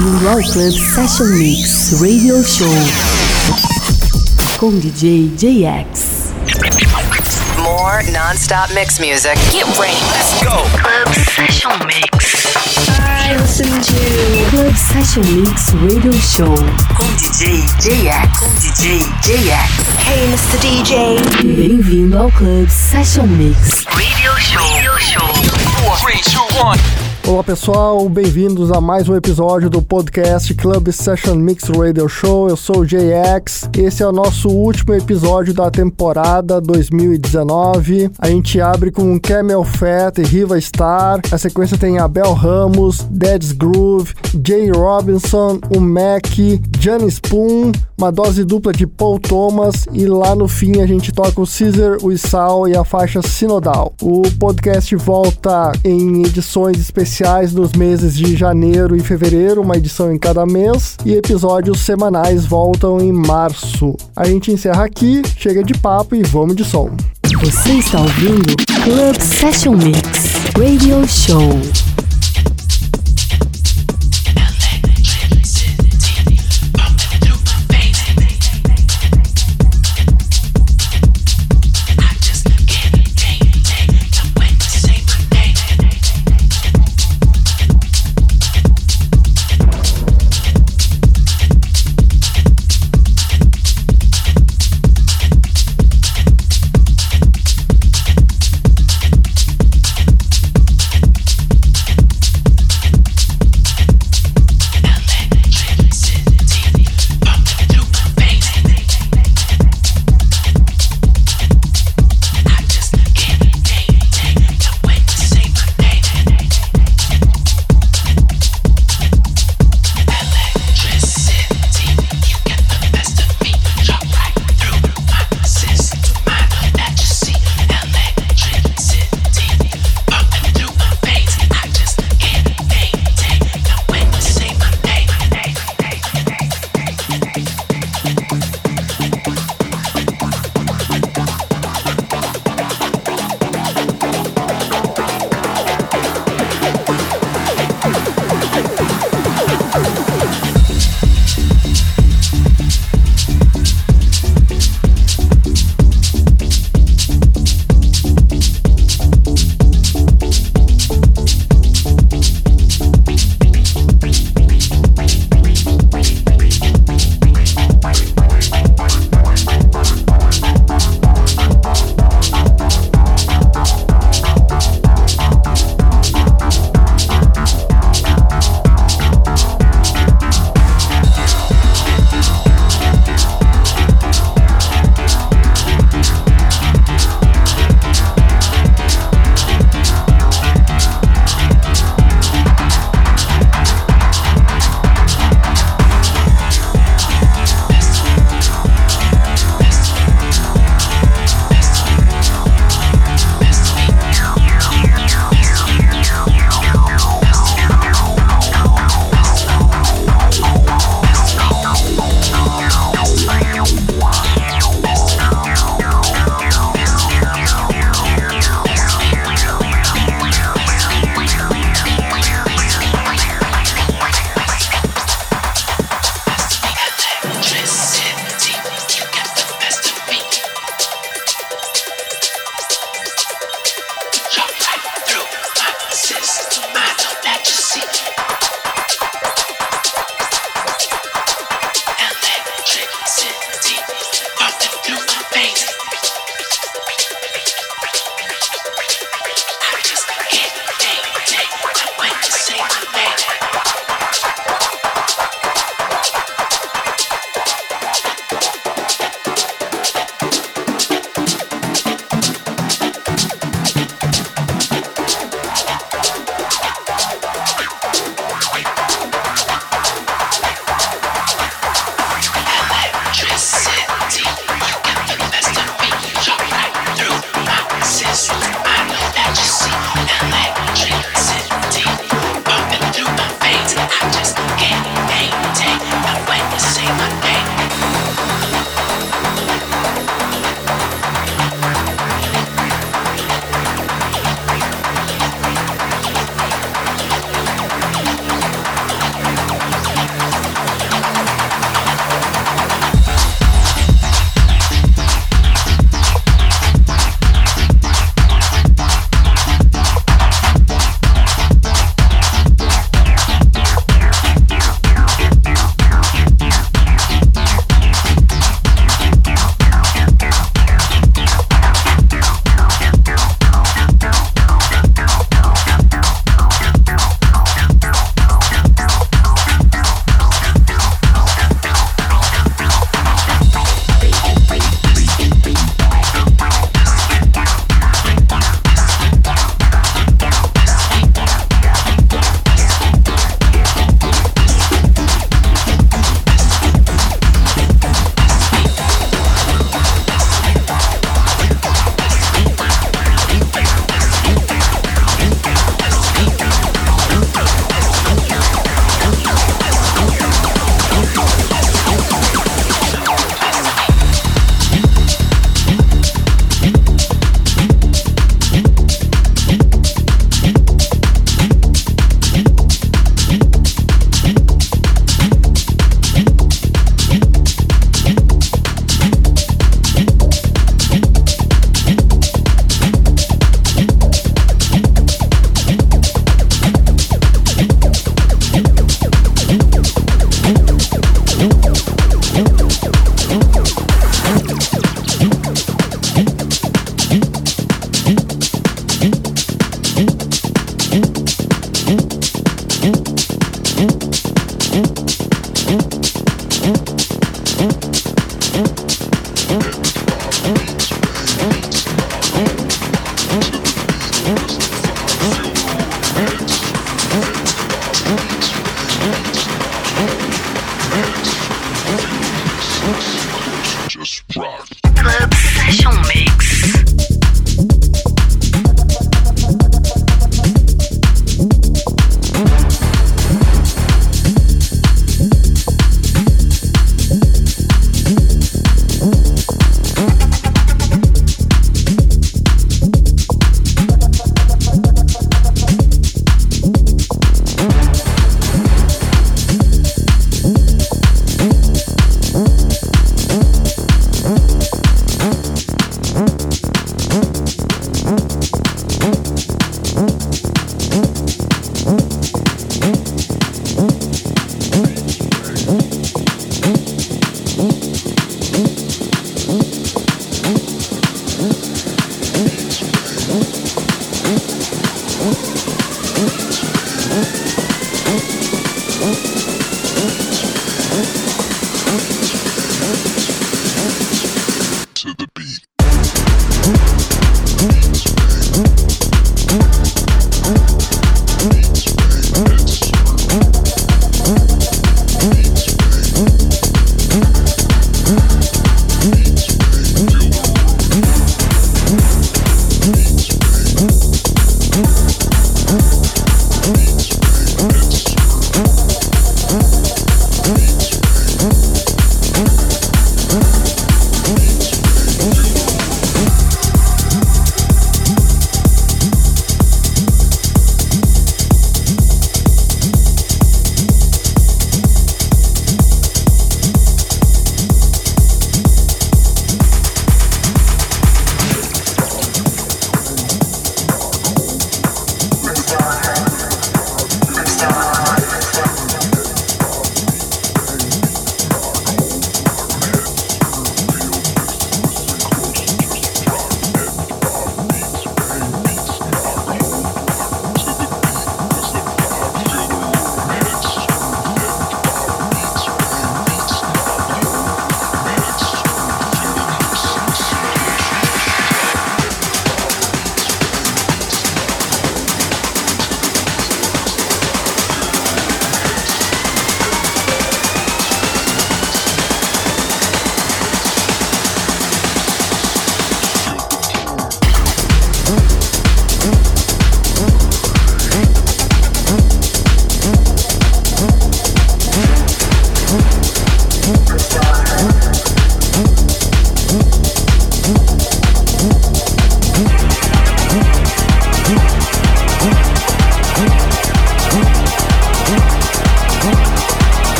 Ao Club Session Mix Radio Show com DJ JX. More non-stop mix music. Get ready. Let's go. Club Session Mix. I listen to Club Session Mix Radio Show com DJ JX. Com DJ JX. Hey, Mr. DJ. Bem-vindo ao Club Session Mix Radio Show. Radio Show. Four, three, two, one. Olá pessoal, bem-vindos a mais um episódio do podcast Club Session Mix Radio Show. Eu sou o JX. Esse é o nosso último episódio da temporada 2019. A gente abre com Camel Fat e Riva Star. A sequência tem Abel Ramos, Dead's Groove, Jay Robinson, o Mac, Johnny Spoon, uma dose dupla de Paul Thomas e lá no fim a gente toca o Caesar, o Isal e a faixa Sinodal. O podcast volta em edições especiais nos meses de janeiro e fevereiro, uma edição em cada mês, e episódios semanais voltam em março. A gente encerra aqui, chega de papo e vamos de som. Você está ouvindo Club Session Mix Radio Show.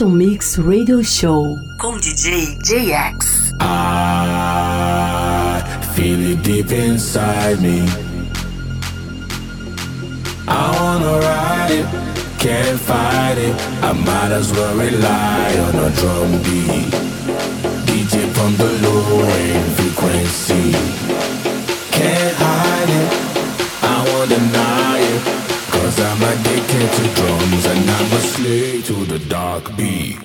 Session Mix Radio Show com DJ JX. I feel it deep inside me. I wanna ride it, can't fight it. I might as well rely on a drum beat. DJ from the low end frequency. To drums and I'm a slave to the dark beat.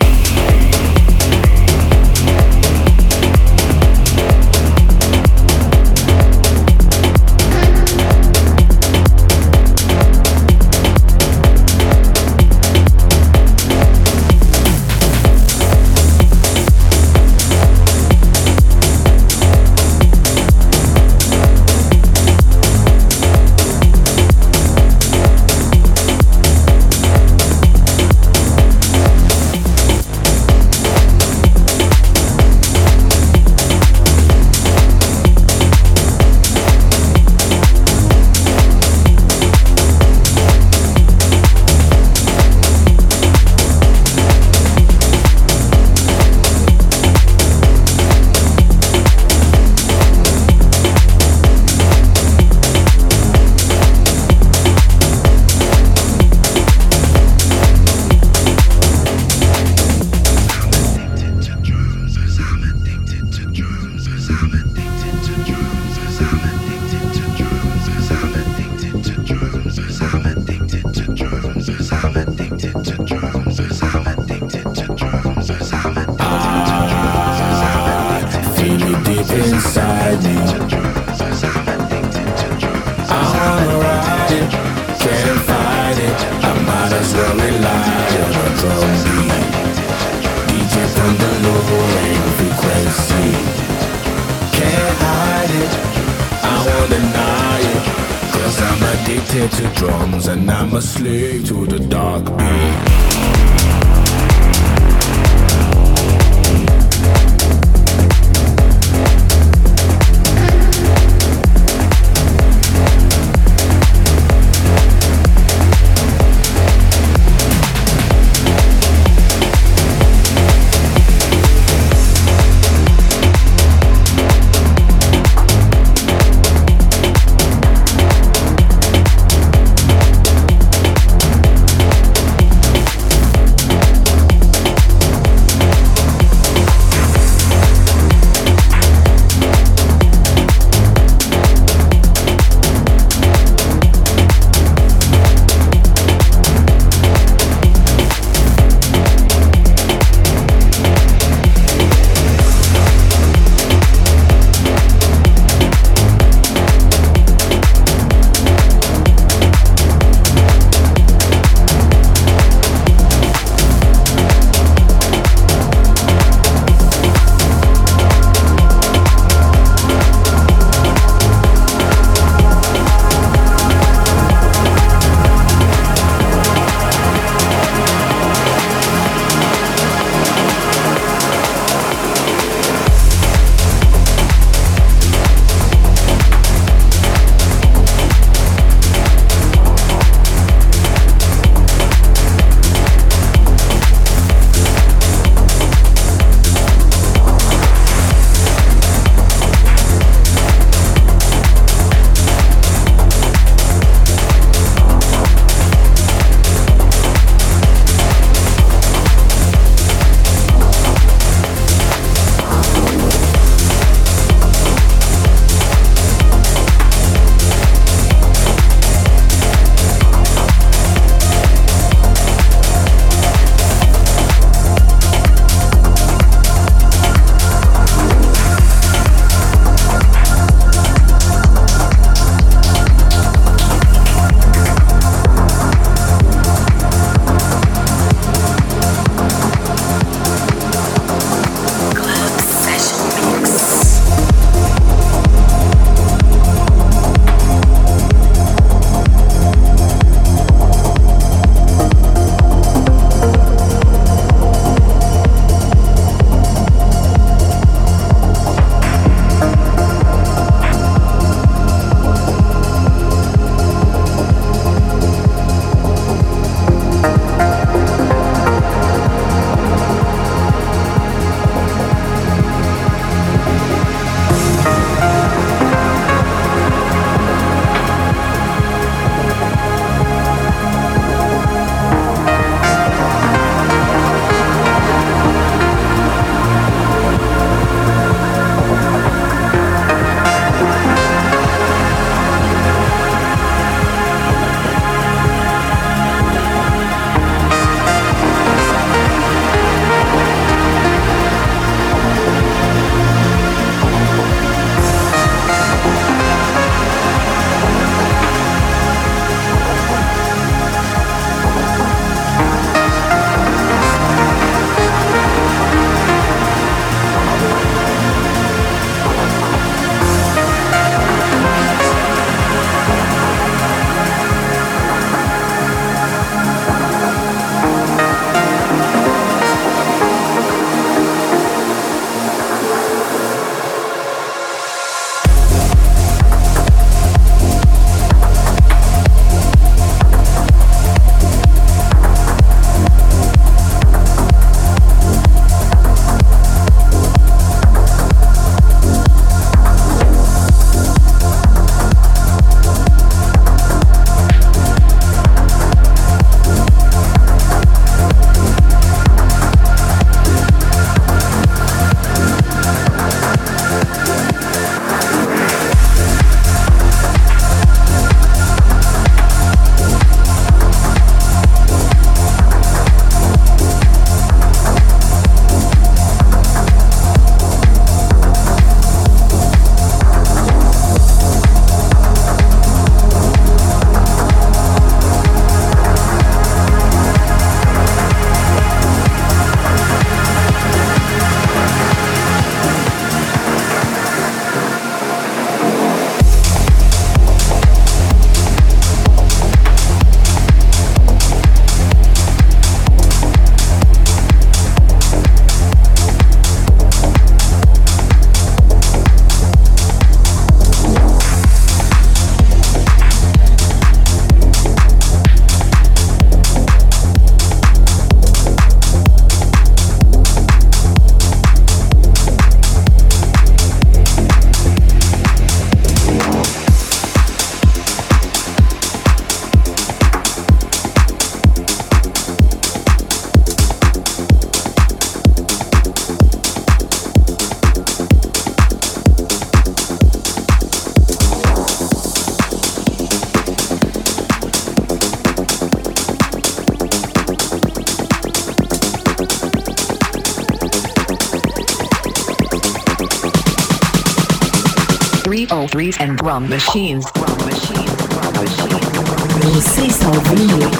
Drum machines. Drum machines. Drum machines. Você está ouvindo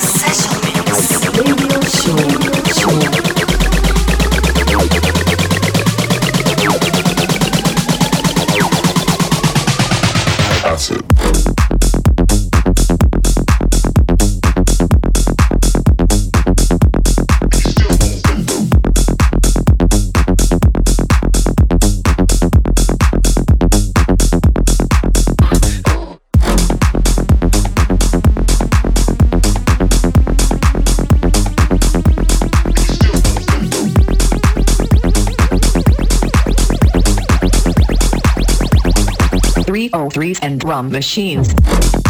Session Mix Radio Show. Show. 3s and drum machines.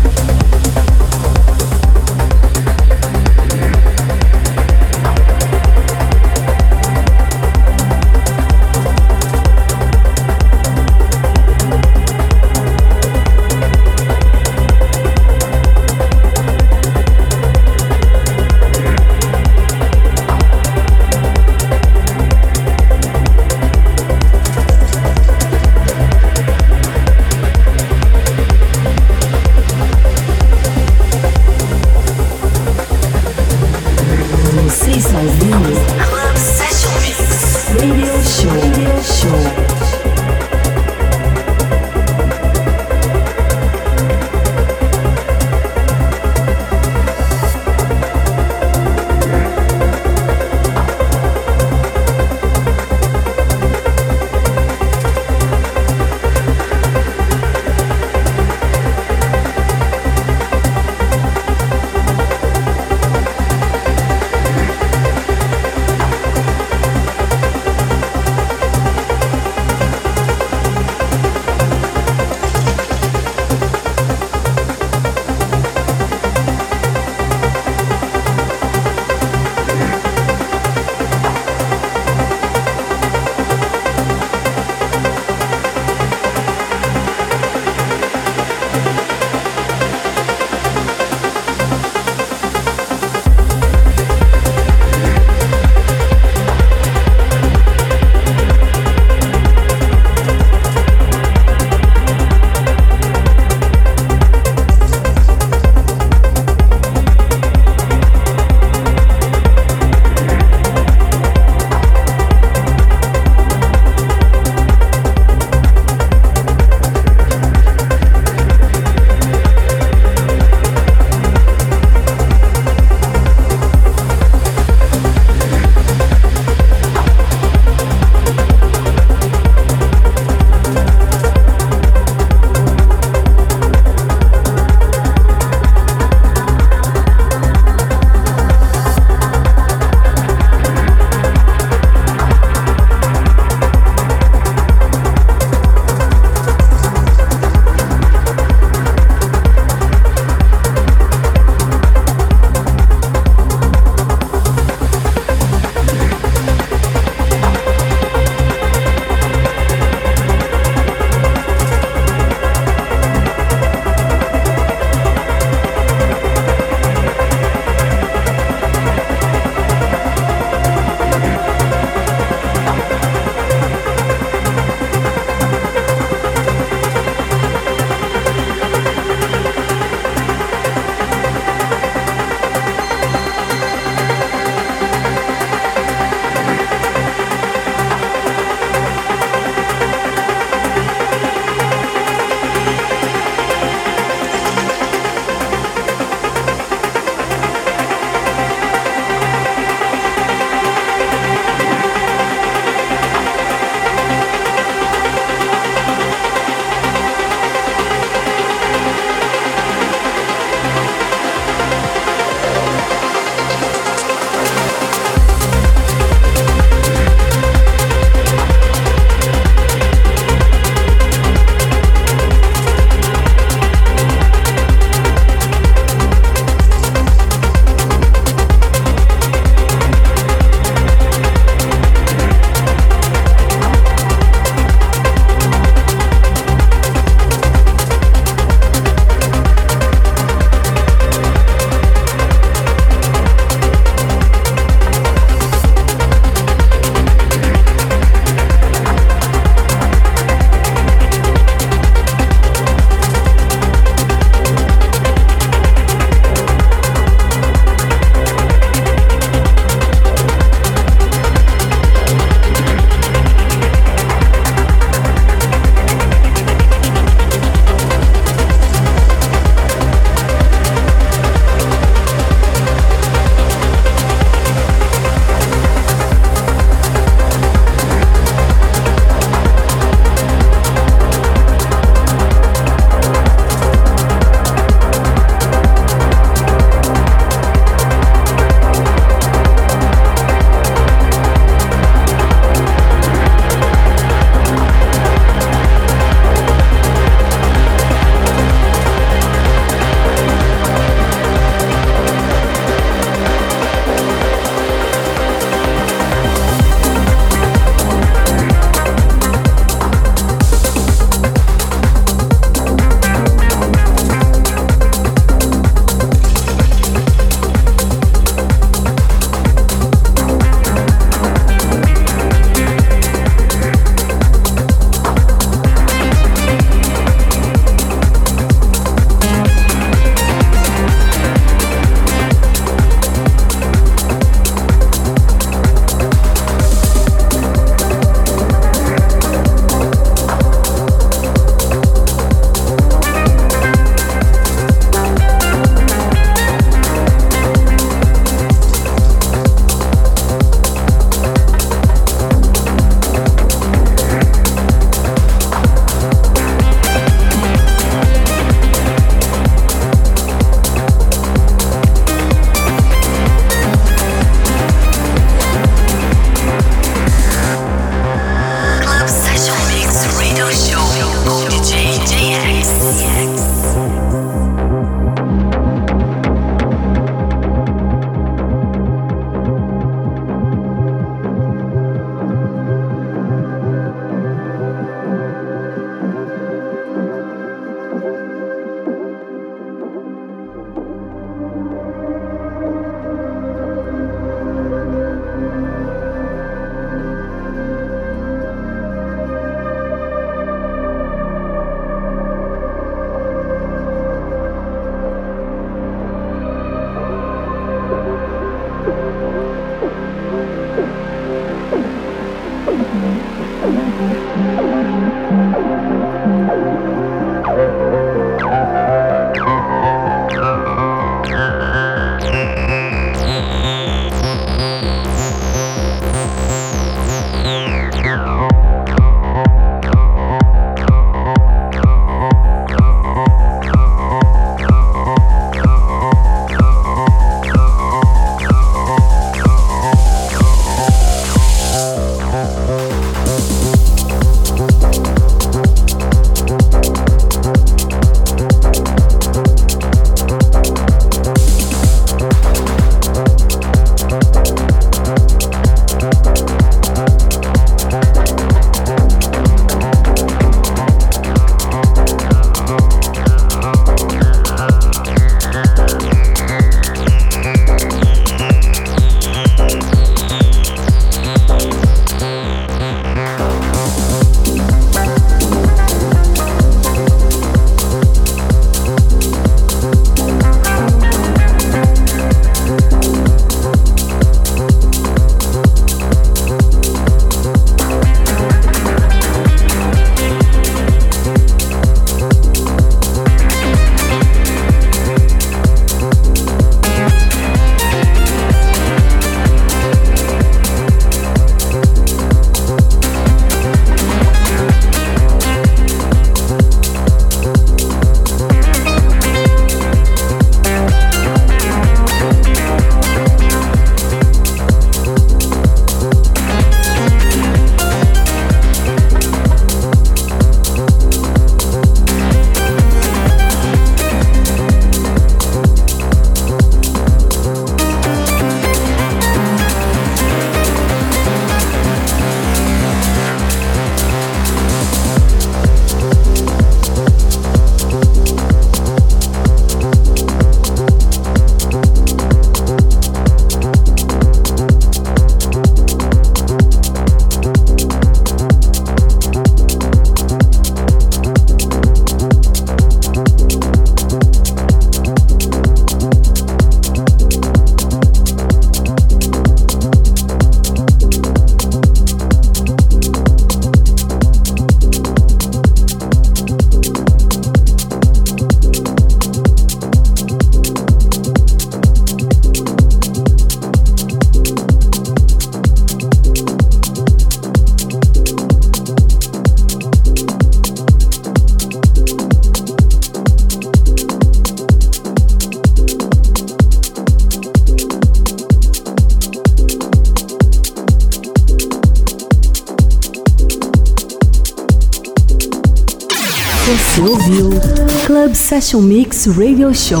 Session Mix Radio Show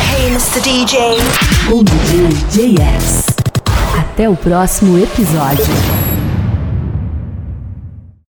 Hey, Mr. DJ. com DJ JX. Até o próximo episódio.